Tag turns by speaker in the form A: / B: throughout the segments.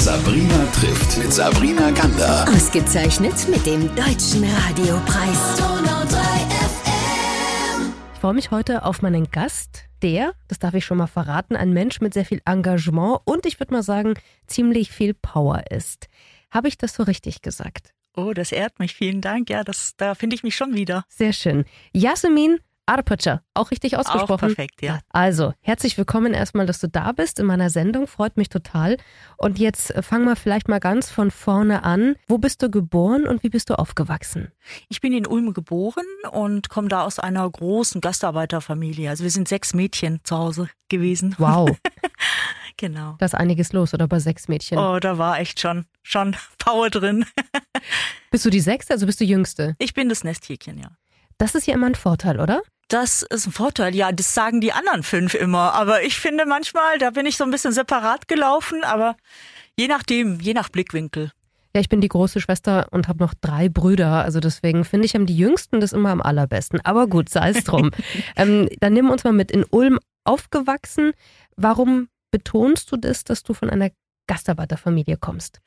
A: Sabrina trifft mit Sabrina Gander.
B: Ausgezeichnet mit dem Deutschen Radiopreis.
C: Ich freue mich heute auf meinen Gast, der, das darf ich schon mal verraten, ein Mensch mit sehr viel Engagement und ich würde mal sagen, ziemlich viel Power ist. Habe ich das so richtig gesagt?
D: Oh, das ehrt mich. Vielen Dank. Ja, das, da finde ich mich schon wieder.
C: Sehr schön. Jasmin Arpacha, auch richtig ausgesprochen.
D: Auch perfekt, ja.
C: Also, herzlich willkommen erstmal, dass du da bist in meiner Sendung. Freut mich total. Und jetzt äh, fangen wir vielleicht mal ganz von vorne an. Wo bist du geboren und wie bist du aufgewachsen?
D: Ich bin in Ulm geboren und komme da aus einer großen Gastarbeiterfamilie. Also wir sind sechs Mädchen zu Hause gewesen.
C: Wow.
D: genau.
C: Da ist einiges los, oder bei sechs Mädchen?
D: Oh, da war echt schon, schon Power drin.
C: bist du die sechste, also bist du jüngste?
D: Ich bin das Nesthäkchen, ja.
C: Das ist ja immer ein Vorteil, oder?
D: Das ist ein Vorteil. Ja, das sagen die anderen fünf immer. Aber ich finde manchmal, da bin ich so ein bisschen separat gelaufen. Aber je nachdem, je nach Blickwinkel.
C: Ja, ich bin die große Schwester und habe noch drei Brüder. Also deswegen finde ich, haben die Jüngsten das immer am allerbesten. Aber gut, sei es drum. ähm, dann nehmen wir uns mal mit. In Ulm aufgewachsen. Warum betonst du das, dass du von einer Gastarbeiterfamilie kommst?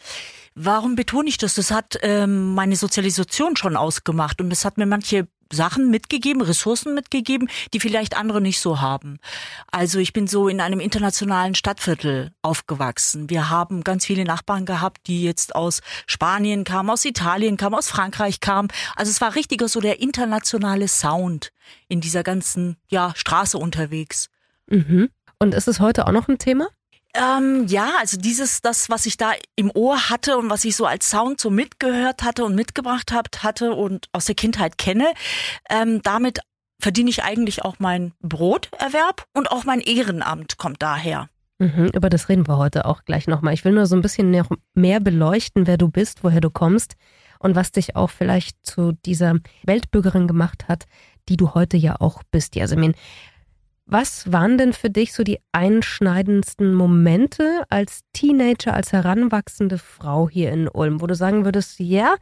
D: Warum betone ich das? Das hat ähm, meine Sozialisation schon ausgemacht und es hat mir manche Sachen mitgegeben, Ressourcen mitgegeben, die vielleicht andere nicht so haben. Also ich bin so in einem internationalen Stadtviertel aufgewachsen. Wir haben ganz viele Nachbarn gehabt, die jetzt aus Spanien kamen, aus Italien kamen, aus Frankreich kamen. Also es war richtiger so der internationale Sound in dieser ganzen ja, Straße unterwegs.
C: Mhm. Und ist es heute auch noch ein Thema?
D: Ähm, ja, also dieses, das, was ich da im Ohr hatte und was ich so als Sound so mitgehört hatte und mitgebracht hab, hatte und aus der Kindheit kenne, ähm, damit verdiene ich eigentlich auch mein Broterwerb und auch mein Ehrenamt kommt daher.
C: Mhm, über das reden wir heute auch gleich nochmal. Ich will nur so ein bisschen mehr beleuchten, wer du bist, woher du kommst und was dich auch vielleicht zu dieser Weltbürgerin gemacht hat, die du heute ja auch bist, Jasmin. Was waren denn für dich so die einschneidendsten Momente als Teenager, als heranwachsende Frau hier in Ulm, wo du sagen würdest, ja,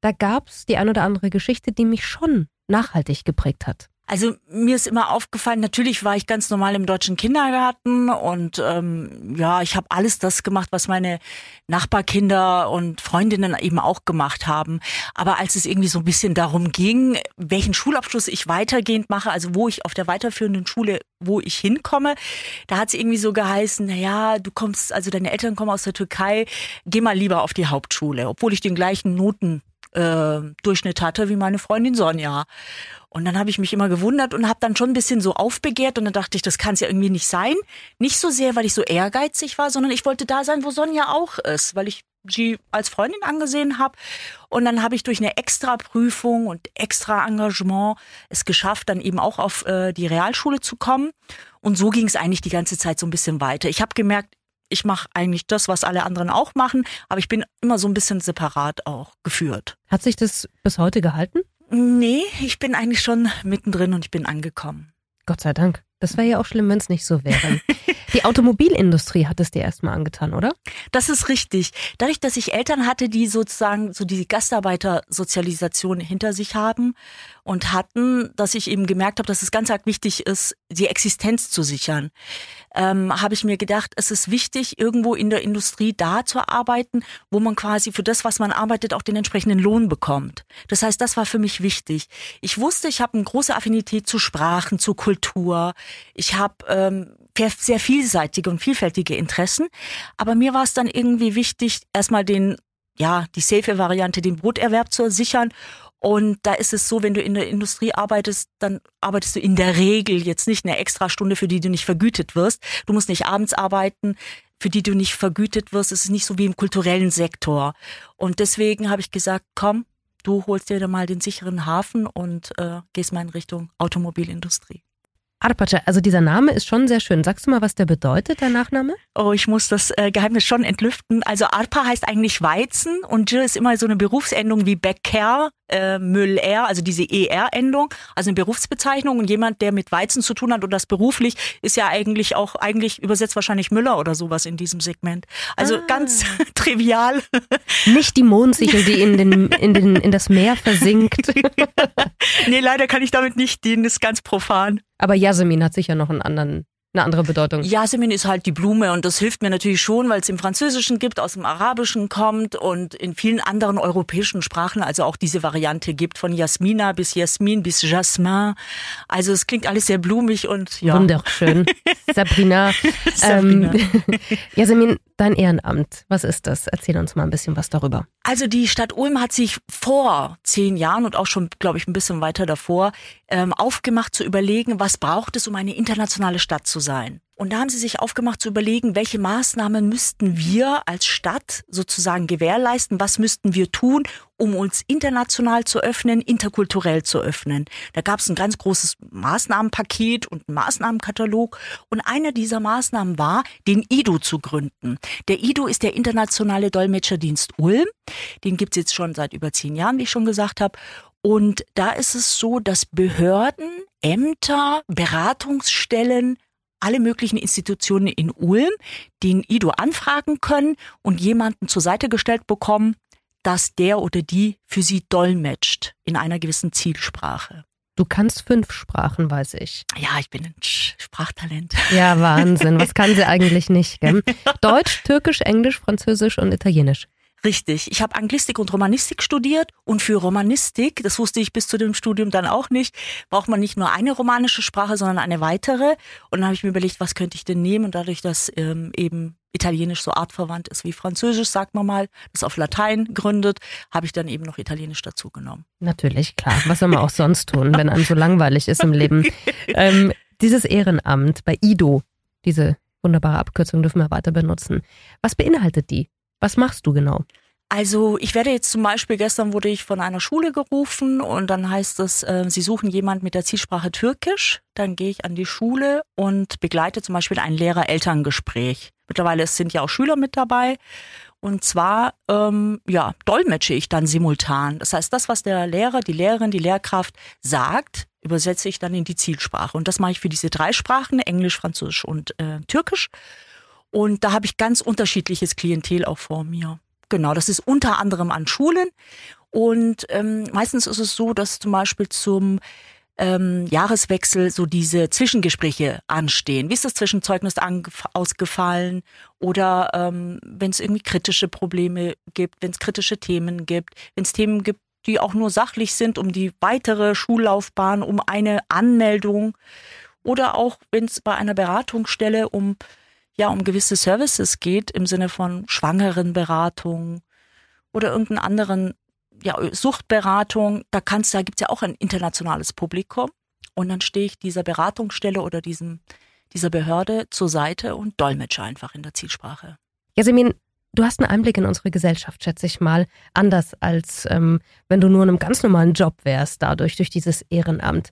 C: da gab es die ein oder andere Geschichte, die mich schon nachhaltig geprägt hat?
D: Also mir ist immer aufgefallen, natürlich war ich ganz normal im deutschen Kindergarten und ähm, ja, ich habe alles das gemacht, was meine Nachbarkinder und Freundinnen eben auch gemacht haben. Aber als es irgendwie so ein bisschen darum ging, welchen Schulabschluss ich weitergehend mache, also wo ich auf der weiterführenden Schule, wo ich hinkomme, da hat es irgendwie so geheißen, na ja, du kommst, also deine Eltern kommen aus der Türkei, geh mal lieber auf die Hauptschule, obwohl ich den gleichen Noten äh, Durchschnitt hatte wie meine Freundin Sonja. Und dann habe ich mich immer gewundert und habe dann schon ein bisschen so aufbegehrt und dann dachte ich, das kann es ja irgendwie nicht sein. Nicht so sehr, weil ich so ehrgeizig war, sondern ich wollte da sein, wo Sonja auch ist, weil ich sie als Freundin angesehen habe. Und dann habe ich durch eine extra Prüfung und extra Engagement es geschafft, dann eben auch auf äh, die Realschule zu kommen. Und so ging es eigentlich die ganze Zeit so ein bisschen weiter. Ich habe gemerkt, ich mache eigentlich das, was alle anderen auch machen, aber ich bin immer so ein bisschen separat auch geführt.
C: Hat sich das bis heute gehalten?
D: Nee, ich bin eigentlich schon mittendrin und ich bin angekommen.
C: Gott sei Dank. Das wäre ja auch schlimm, wenn es nicht so wäre. Die Automobilindustrie hat es dir erstmal angetan, oder?
D: Das ist richtig. Dadurch, dass ich Eltern hatte, die sozusagen so die Gastarbeitersozialisation hinter sich haben und hatten, dass ich eben gemerkt habe, dass es ganz arg wichtig ist, die Existenz zu sichern, ähm, habe ich mir gedacht, es ist wichtig, irgendwo in der Industrie da zu arbeiten, wo man quasi für das, was man arbeitet, auch den entsprechenden Lohn bekommt. Das heißt, das war für mich wichtig. Ich wusste, ich habe eine große Affinität zu Sprachen, zu Kultur. Ich habe ähm, sehr vielseitige und vielfältige Interessen. Aber mir war es dann irgendwie wichtig, erstmal den, ja, die safe Variante, den Broterwerb zu sichern. Und da ist es so, wenn du in der Industrie arbeitest, dann arbeitest du in der Regel jetzt nicht eine extra Stunde, für die du nicht vergütet wirst. Du musst nicht abends arbeiten, für die du nicht vergütet wirst. Es ist nicht so wie im kulturellen Sektor. Und deswegen habe ich gesagt, komm, du holst dir da mal den sicheren Hafen und äh, gehst mal in Richtung Automobilindustrie.
C: Arpace, also dieser Name ist schon sehr schön. Sagst du mal, was der bedeutet, der Nachname?
D: Oh, ich muss das äh, Geheimnis schon entlüften. Also Arpa heißt eigentlich Weizen und Jill ist immer so eine Berufsendung wie Bäcker, äh, Müller, also diese ER-Endung, also eine Berufsbezeichnung. Und jemand, der mit Weizen zu tun hat und das beruflich, ist ja eigentlich auch, eigentlich übersetzt wahrscheinlich Müller oder sowas in diesem Segment. Also ah. ganz trivial.
C: Nicht die Mondsichel, die in, den, in, den, in das Meer versinkt.
D: nee, leider kann ich damit nicht dienen, das ist ganz profan.
C: Aber Jasmin hat sicher noch einen anderen eine andere Bedeutung.
D: Jasmin ist halt die Blume und das hilft mir natürlich schon, weil es im Französischen gibt, aus dem Arabischen kommt und in vielen anderen europäischen Sprachen also auch diese Variante gibt, von Jasmina bis Jasmin bis Jasmin. Also es klingt alles sehr blumig und ja.
C: Wunderschön. Sabrina.
D: Sabrina.
C: Ähm, Jasmin, dein Ehrenamt, was ist das? Erzähl uns mal ein bisschen was darüber.
D: Also die Stadt Ulm hat sich vor zehn Jahren und auch schon, glaube ich, ein bisschen weiter davor ähm, aufgemacht zu überlegen, was braucht es, um eine internationale Stadt zu sein. Und da haben sie sich aufgemacht zu überlegen, welche Maßnahmen müssten wir als Stadt sozusagen gewährleisten, was müssten wir tun, um uns international zu öffnen, interkulturell zu öffnen. Da gab es ein ganz großes Maßnahmenpaket und einen Maßnahmenkatalog. Und eine dieser Maßnahmen war, den IDO zu gründen. Der IDO ist der Internationale Dolmetscherdienst Ulm. Den gibt's jetzt schon seit über zehn Jahren, wie ich schon gesagt habe. Und da ist es so, dass Behörden, Ämter, Beratungsstellen, alle möglichen Institutionen in Ulm den IDO anfragen können und jemanden zur Seite gestellt bekommen, dass der oder die für sie dolmetscht in einer gewissen Zielsprache.
C: Du kannst fünf Sprachen, weiß ich.
D: Ja, ich bin ein Sprachtalent.
C: Ja, Wahnsinn. Was kann sie eigentlich nicht? Gell? Deutsch, Türkisch, Englisch, Französisch und Italienisch.
D: Richtig. Ich habe Anglistik und Romanistik studiert und für Romanistik, das wusste ich bis zu dem Studium dann auch nicht, braucht man nicht nur eine romanische Sprache, sondern eine weitere. Und dann habe ich mir überlegt, was könnte ich denn nehmen? Und dadurch, dass ähm, eben Italienisch so artverwandt ist wie Französisch, sagt man mal, das auf Latein gründet, habe ich dann eben noch Italienisch dazu genommen.
C: Natürlich, klar. Was soll man auch sonst tun, wenn einem so langweilig ist im Leben? Ähm, dieses Ehrenamt bei IDO, diese wunderbare Abkürzung dürfen wir weiter benutzen. Was beinhaltet die? Was machst du genau?
D: Also ich werde jetzt zum Beispiel, gestern wurde ich von einer Schule gerufen und dann heißt es, äh, sie suchen jemand mit der Zielsprache Türkisch. Dann gehe ich an die Schule und begleite zum Beispiel ein Lehrer-Elterngespräch. Mittlerweile sind ja auch Schüler mit dabei. Und zwar, ähm, ja, dolmetsche ich dann simultan. Das heißt, das, was der Lehrer, die Lehrerin, die Lehrkraft sagt, übersetze ich dann in die Zielsprache. Und das mache ich für diese drei Sprachen, Englisch, Französisch und äh, Türkisch. Und da habe ich ganz unterschiedliches Klientel auch vor mir. Genau, das ist unter anderem an Schulen. Und ähm, meistens ist es so, dass zum Beispiel zum ähm, Jahreswechsel so diese Zwischengespräche anstehen. Wie ist das Zwischenzeugnis ausgefallen? Oder ähm, wenn es irgendwie kritische Probleme gibt, wenn es kritische Themen gibt, wenn es Themen gibt, die auch nur sachlich sind, um die weitere Schullaufbahn, um eine Anmeldung oder auch wenn es bei einer Beratungsstelle um ja um gewisse Services geht, im Sinne von Schwangerenberatung oder irgendeinen anderen ja, Suchtberatung, da kannst, da gibt's ja auch ein internationales Publikum. Und dann stehe ich dieser Beratungsstelle oder diesem, dieser Behörde zur Seite und dolmetsche einfach in der Zielsprache.
C: Jasmin, du hast einen Einblick in unsere Gesellschaft, schätze ich mal, anders als ähm, wenn du nur in einem ganz normalen Job wärst, dadurch, durch dieses Ehrenamt.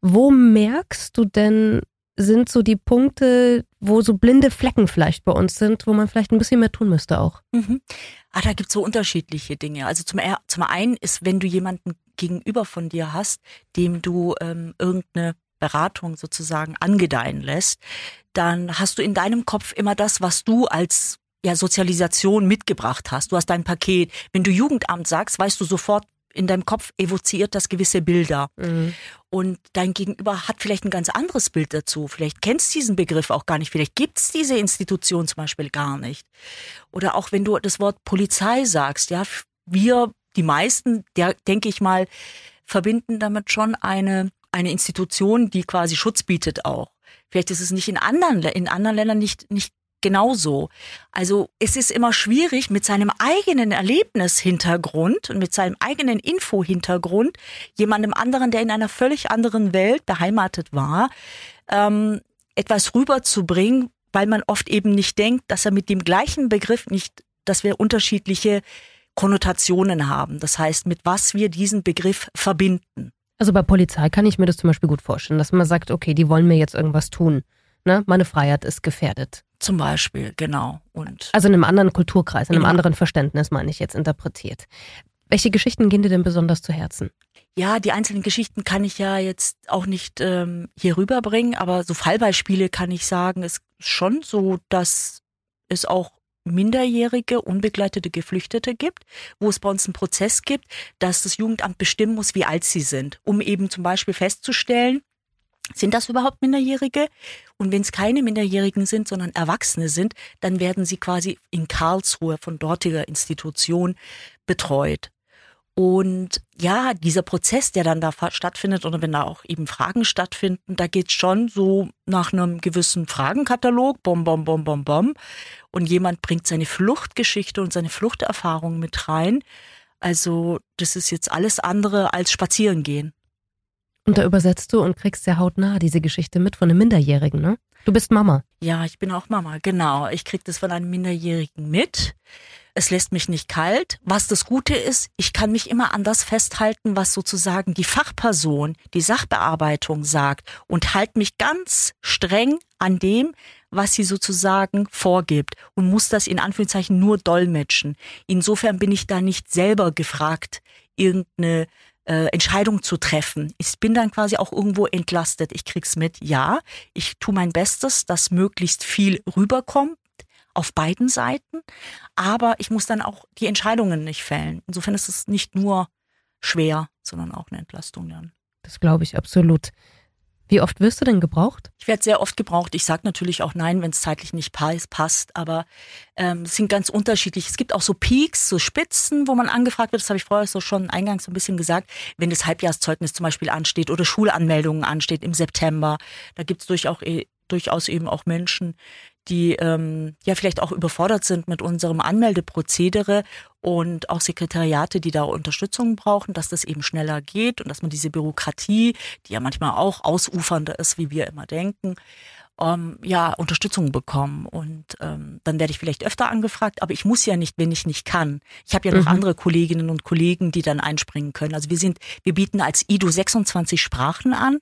C: Wo merkst du denn, sind so die Punkte, wo so blinde Flecken vielleicht bei uns sind, wo man vielleicht ein bisschen mehr tun müsste auch.
D: Mhm. Ah, da gibt's so unterschiedliche Dinge. Also zum, zum einen ist, wenn du jemanden gegenüber von dir hast, dem du ähm, irgendeine Beratung sozusagen angedeihen lässt, dann hast du in deinem Kopf immer das, was du als ja, Sozialisation mitgebracht hast. Du hast dein Paket. Wenn du Jugendamt sagst, weißt du sofort, in deinem Kopf evoziert das gewisse Bilder. Mhm. Und dein Gegenüber hat vielleicht ein ganz anderes Bild dazu. Vielleicht kennst du diesen Begriff auch gar nicht. Vielleicht gibt es diese Institution zum Beispiel gar nicht. Oder auch wenn du das Wort Polizei sagst, ja, wir, die meisten, der, denke ich mal, verbinden damit schon eine, eine Institution, die quasi Schutz bietet auch. Vielleicht ist es nicht in anderen, in anderen Ländern nicht, nicht genauso. Also es ist immer schwierig, mit seinem eigenen Erlebnishintergrund und mit seinem eigenen Infohintergrund jemandem anderen, der in einer völlig anderen Welt beheimatet war, ähm, etwas rüberzubringen, weil man oft eben nicht denkt, dass er mit dem gleichen Begriff nicht, dass wir unterschiedliche Konnotationen haben. Das heißt, mit was wir diesen Begriff verbinden.
C: Also bei Polizei kann ich mir das zum Beispiel gut vorstellen, dass man sagt, okay, die wollen mir jetzt irgendwas tun. Ne? Meine Freiheit ist gefährdet.
D: Zum Beispiel, genau. Und
C: also in einem anderen Kulturkreis, in einem ja. anderen Verständnis, meine ich jetzt interpretiert. Welche Geschichten gehen dir denn besonders zu Herzen?
D: Ja, die einzelnen Geschichten kann ich ja jetzt auch nicht ähm, hier rüberbringen, aber so Fallbeispiele kann ich sagen, ist schon so, dass es auch minderjährige, unbegleitete Geflüchtete gibt, wo es bei uns einen Prozess gibt, dass das Jugendamt bestimmen muss, wie alt sie sind, um eben zum Beispiel festzustellen, Sind das überhaupt Minderjährige? Und wenn es keine Minderjährigen sind, sondern Erwachsene sind, dann werden sie quasi in Karlsruhe von dortiger Institution betreut. Und ja, dieser Prozess, der dann da stattfindet, oder wenn da auch eben Fragen stattfinden, da geht schon so nach einem gewissen Fragenkatalog, bom, bom, bom, bom, bom. Und jemand bringt seine Fluchtgeschichte und seine Fluchterfahrung mit rein. Also, das ist jetzt alles andere als Spazierengehen.
C: Und da übersetzt du und kriegst ja hautnah diese Geschichte mit von einem Minderjährigen, ne? Du bist Mama.
D: Ja, ich bin auch Mama, genau. Ich krieg das von einem Minderjährigen mit. Es lässt mich nicht kalt. Was das Gute ist, ich kann mich immer an das festhalten, was sozusagen die Fachperson, die Sachbearbeitung sagt und halte mich ganz streng an dem, was sie sozusagen vorgibt und muss das in Anführungszeichen nur dolmetschen. Insofern bin ich da nicht selber gefragt, irgendeine äh, Entscheidung zu treffen. Ich bin dann quasi auch irgendwo entlastet. Ich krieg's mit, ja. Ich tue mein Bestes, dass möglichst viel rüberkommt auf beiden Seiten, aber ich muss dann auch die Entscheidungen nicht fällen. Insofern ist es nicht nur schwer, sondern auch eine Entlastung dann.
C: Das glaube ich absolut. Wie oft wirst du denn gebraucht?
D: Ich werde sehr oft gebraucht. Ich sage natürlich auch nein, wenn es zeitlich nicht passt, aber ähm, es sind ganz unterschiedlich. Es gibt auch so Peaks, so Spitzen, wo man angefragt wird. Das habe ich vorher so schon eingangs so ein bisschen gesagt. Wenn das Halbjahrszeugnis zum Beispiel ansteht oder Schulanmeldungen ansteht im September, da gibt es durchaus, eh, durchaus eben auch Menschen, die ähm, ja vielleicht auch überfordert sind mit unserem Anmeldeprozedere und auch Sekretariate, die da Unterstützung brauchen, dass das eben schneller geht und dass man diese Bürokratie, die ja manchmal auch ausufernder ist, wie wir immer denken, ähm, ja, Unterstützung bekommen. Und ähm, dann werde ich vielleicht öfter angefragt, aber ich muss ja nicht, wenn ich nicht kann. Ich habe ja noch mhm. andere Kolleginnen und Kollegen, die dann einspringen können. Also wir sind, wir bieten als IDO 26 Sprachen an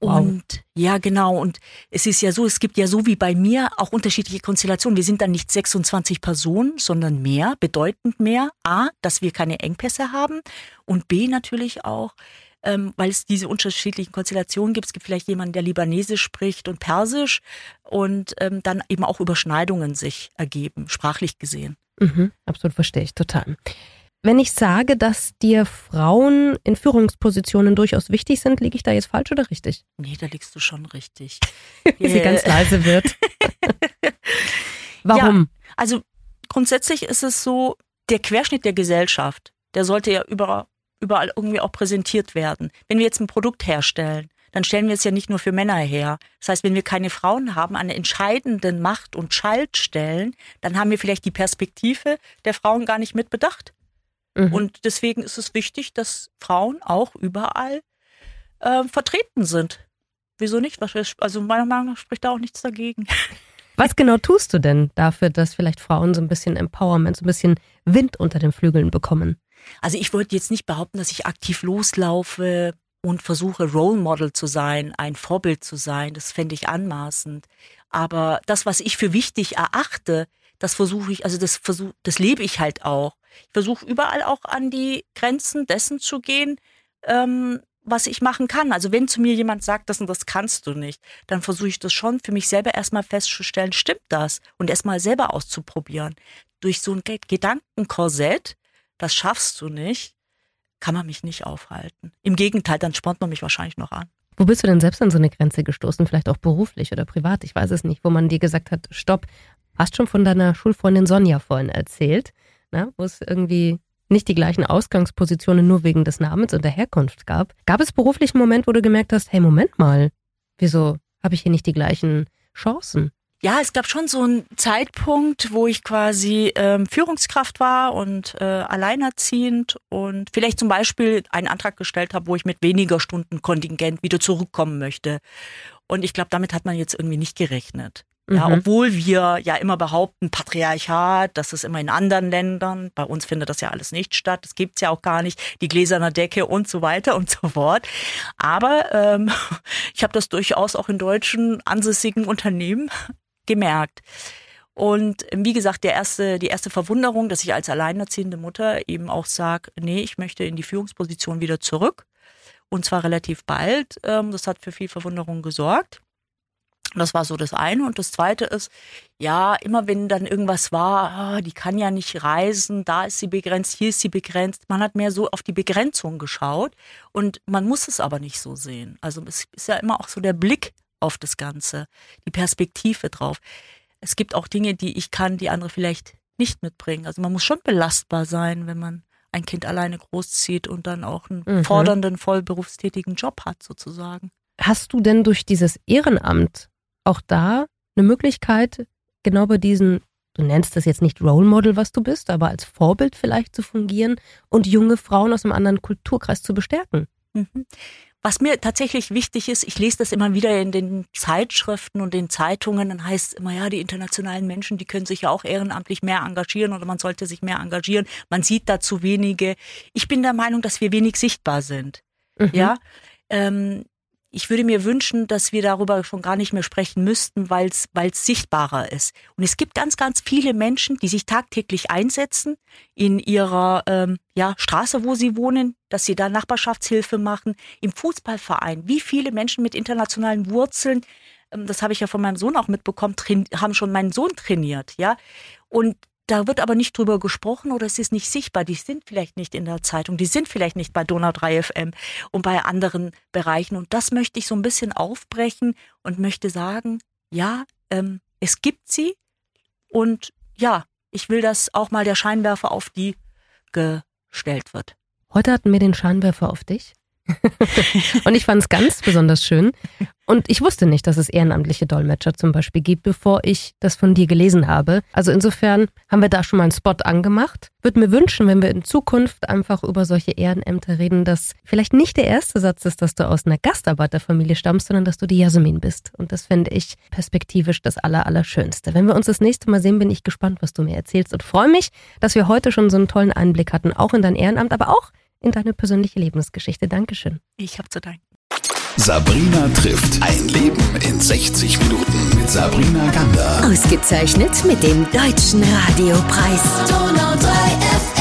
D: Wow. Und ja, genau. Und es ist ja so, es gibt ja so wie bei mir auch unterschiedliche Konstellationen. Wir sind dann nicht 26 Personen, sondern mehr, bedeutend mehr. A, dass wir keine Engpässe haben. Und B, natürlich auch, ähm, weil es diese unterschiedlichen Konstellationen gibt. Es gibt vielleicht jemanden, der Libanesisch spricht und Persisch und ähm, dann eben auch Überschneidungen sich ergeben, sprachlich gesehen.
C: Mhm, absolut verstehe ich total. Wenn ich sage, dass dir Frauen in Führungspositionen durchaus wichtig sind, liege ich da jetzt falsch oder richtig?
D: Nee, da liegst du schon richtig.
C: Wie sie ganz leise wird. Warum?
D: Ja, also grundsätzlich ist es so, der Querschnitt der Gesellschaft, der sollte ja überall, überall irgendwie auch präsentiert werden. Wenn wir jetzt ein Produkt herstellen, dann stellen wir es ja nicht nur für Männer her. Das heißt, wenn wir keine Frauen haben an entscheidenden Macht- und Schaltstellen, dann haben wir vielleicht die Perspektive der Frauen gar nicht mit bedacht. Mhm. Und deswegen ist es wichtig, dass Frauen auch überall äh, vertreten sind. Wieso nicht? Also meiner Meinung nach spricht da auch nichts dagegen.
C: Was genau tust du denn dafür, dass vielleicht Frauen so ein bisschen Empowerment, so ein bisschen Wind unter den Flügeln bekommen?
D: Also ich wollte jetzt nicht behaupten, dass ich aktiv loslaufe und versuche Role Model zu sein, ein Vorbild zu sein. Das fände ich anmaßend. Aber das, was ich für wichtig erachte, das versuche ich, also das versuche, das lebe ich halt auch. Ich versuche überall auch an die Grenzen dessen zu gehen, ähm, was ich machen kann. Also wenn zu mir jemand sagt, das und das kannst du nicht, dann versuche ich das schon für mich selber erstmal festzustellen, stimmt das? Und erstmal selber auszuprobieren. Durch so ein Gedankenkorsett, das schaffst du nicht, kann man mich nicht aufhalten. Im Gegenteil, dann spornt man mich wahrscheinlich noch an.
C: Wo bist du denn selbst an so eine Grenze gestoßen? Vielleicht auch beruflich oder privat? Ich weiß es nicht, wo man dir gesagt hat, stopp. Hast schon von deiner Schulfreundin Sonja vorhin erzählt ne, wo es irgendwie nicht die gleichen Ausgangspositionen nur wegen des Namens und der Herkunft gab. Gab es beruflich einen Moment, wo du gemerkt hast, hey, Moment mal, wieso habe ich hier nicht die gleichen Chancen?
D: Ja, es gab schon so einen Zeitpunkt, wo ich quasi ähm, Führungskraft war und äh, alleinerziehend und vielleicht zum Beispiel einen Antrag gestellt habe, wo ich mit weniger Stunden Kontingent wieder zurückkommen möchte. Und ich glaube, damit hat man jetzt irgendwie nicht gerechnet. Ja, mhm. obwohl wir ja immer behaupten, Patriarchat, das ist immer in anderen Ländern. Bei uns findet das ja alles nicht statt. Das gibt's ja auch gar nicht. Die gläserne Decke und so weiter und so fort. Aber ähm, ich habe das durchaus auch in deutschen ansässigen Unternehmen gemerkt. Und wie gesagt, der erste, die erste Verwunderung, dass ich als alleinerziehende Mutter eben auch sage, nee, ich möchte in die Führungsposition wieder zurück. Und zwar relativ bald. Ähm, das hat für viel Verwunderung gesorgt. Das war so das eine. Und das zweite ist, ja, immer wenn dann irgendwas war, ah, die kann ja nicht reisen, da ist sie begrenzt, hier ist sie begrenzt. Man hat mehr so auf die Begrenzung geschaut und man muss es aber nicht so sehen. Also es ist ja immer auch so der Blick auf das Ganze, die Perspektive drauf. Es gibt auch Dinge, die ich kann, die andere vielleicht nicht mitbringen. Also man muss schon belastbar sein, wenn man ein Kind alleine großzieht und dann auch einen mhm. fordernden, vollberufstätigen Job hat, sozusagen.
C: Hast du denn durch dieses Ehrenamt auch da eine Möglichkeit, genau bei diesen, du nennst das jetzt nicht Role Model, was du bist, aber als Vorbild vielleicht zu fungieren und junge Frauen aus einem anderen Kulturkreis zu bestärken?
D: Mhm. Was mir tatsächlich wichtig ist, ich lese das immer wieder in den Zeitschriften und den Zeitungen, dann heißt es immer, ja, die internationalen Menschen, die können sich ja auch ehrenamtlich mehr engagieren oder man sollte sich mehr engagieren. Man sieht da zu wenige. Ich bin der Meinung, dass wir wenig sichtbar sind. Mhm. Ja, ähm, ich würde mir wünschen, dass wir darüber schon gar nicht mehr sprechen müssten, weil es sichtbarer ist. Und es gibt ganz, ganz viele Menschen, die sich tagtäglich einsetzen in ihrer ähm, ja, Straße, wo sie wohnen, dass sie da Nachbarschaftshilfe machen, im Fußballverein. Wie viele Menschen mit internationalen Wurzeln, ähm, das habe ich ja von meinem Sohn auch mitbekommen, haben schon meinen Sohn trainiert, ja. Und da wird aber nicht drüber gesprochen oder es ist nicht sichtbar. Die sind vielleicht nicht in der Zeitung, die sind vielleicht nicht bei Donau 3 FM und bei anderen Bereichen. Und das möchte ich so ein bisschen aufbrechen und möchte sagen, ja, ähm, es gibt sie und ja, ich will, dass auch mal der Scheinwerfer auf die gestellt wird.
C: Heute hatten wir den Scheinwerfer auf dich. Und ich fand es ganz besonders schön. Und ich wusste nicht, dass es ehrenamtliche Dolmetscher zum Beispiel gibt, bevor ich das von dir gelesen habe. Also insofern haben wir da schon mal einen Spot angemacht. Würde mir wünschen, wenn wir in Zukunft einfach über solche Ehrenämter reden, dass vielleicht nicht der erste Satz ist, dass du aus einer Gastarbeiterfamilie stammst, sondern dass du die Jasmin bist. Und das fände ich perspektivisch das Aller, Allerschönste. Wenn wir uns das nächste Mal sehen, bin ich gespannt, was du mir erzählst und freue mich, dass wir heute schon so einen tollen Einblick hatten, auch in dein Ehrenamt, aber auch in deine persönliche Lebensgeschichte. Dankeschön.
D: Ich habe zu danken.
A: Sabrina trifft ein Leben in 60 Minuten mit Sabrina Gander.
B: Ausgezeichnet mit dem Deutschen Radiopreis.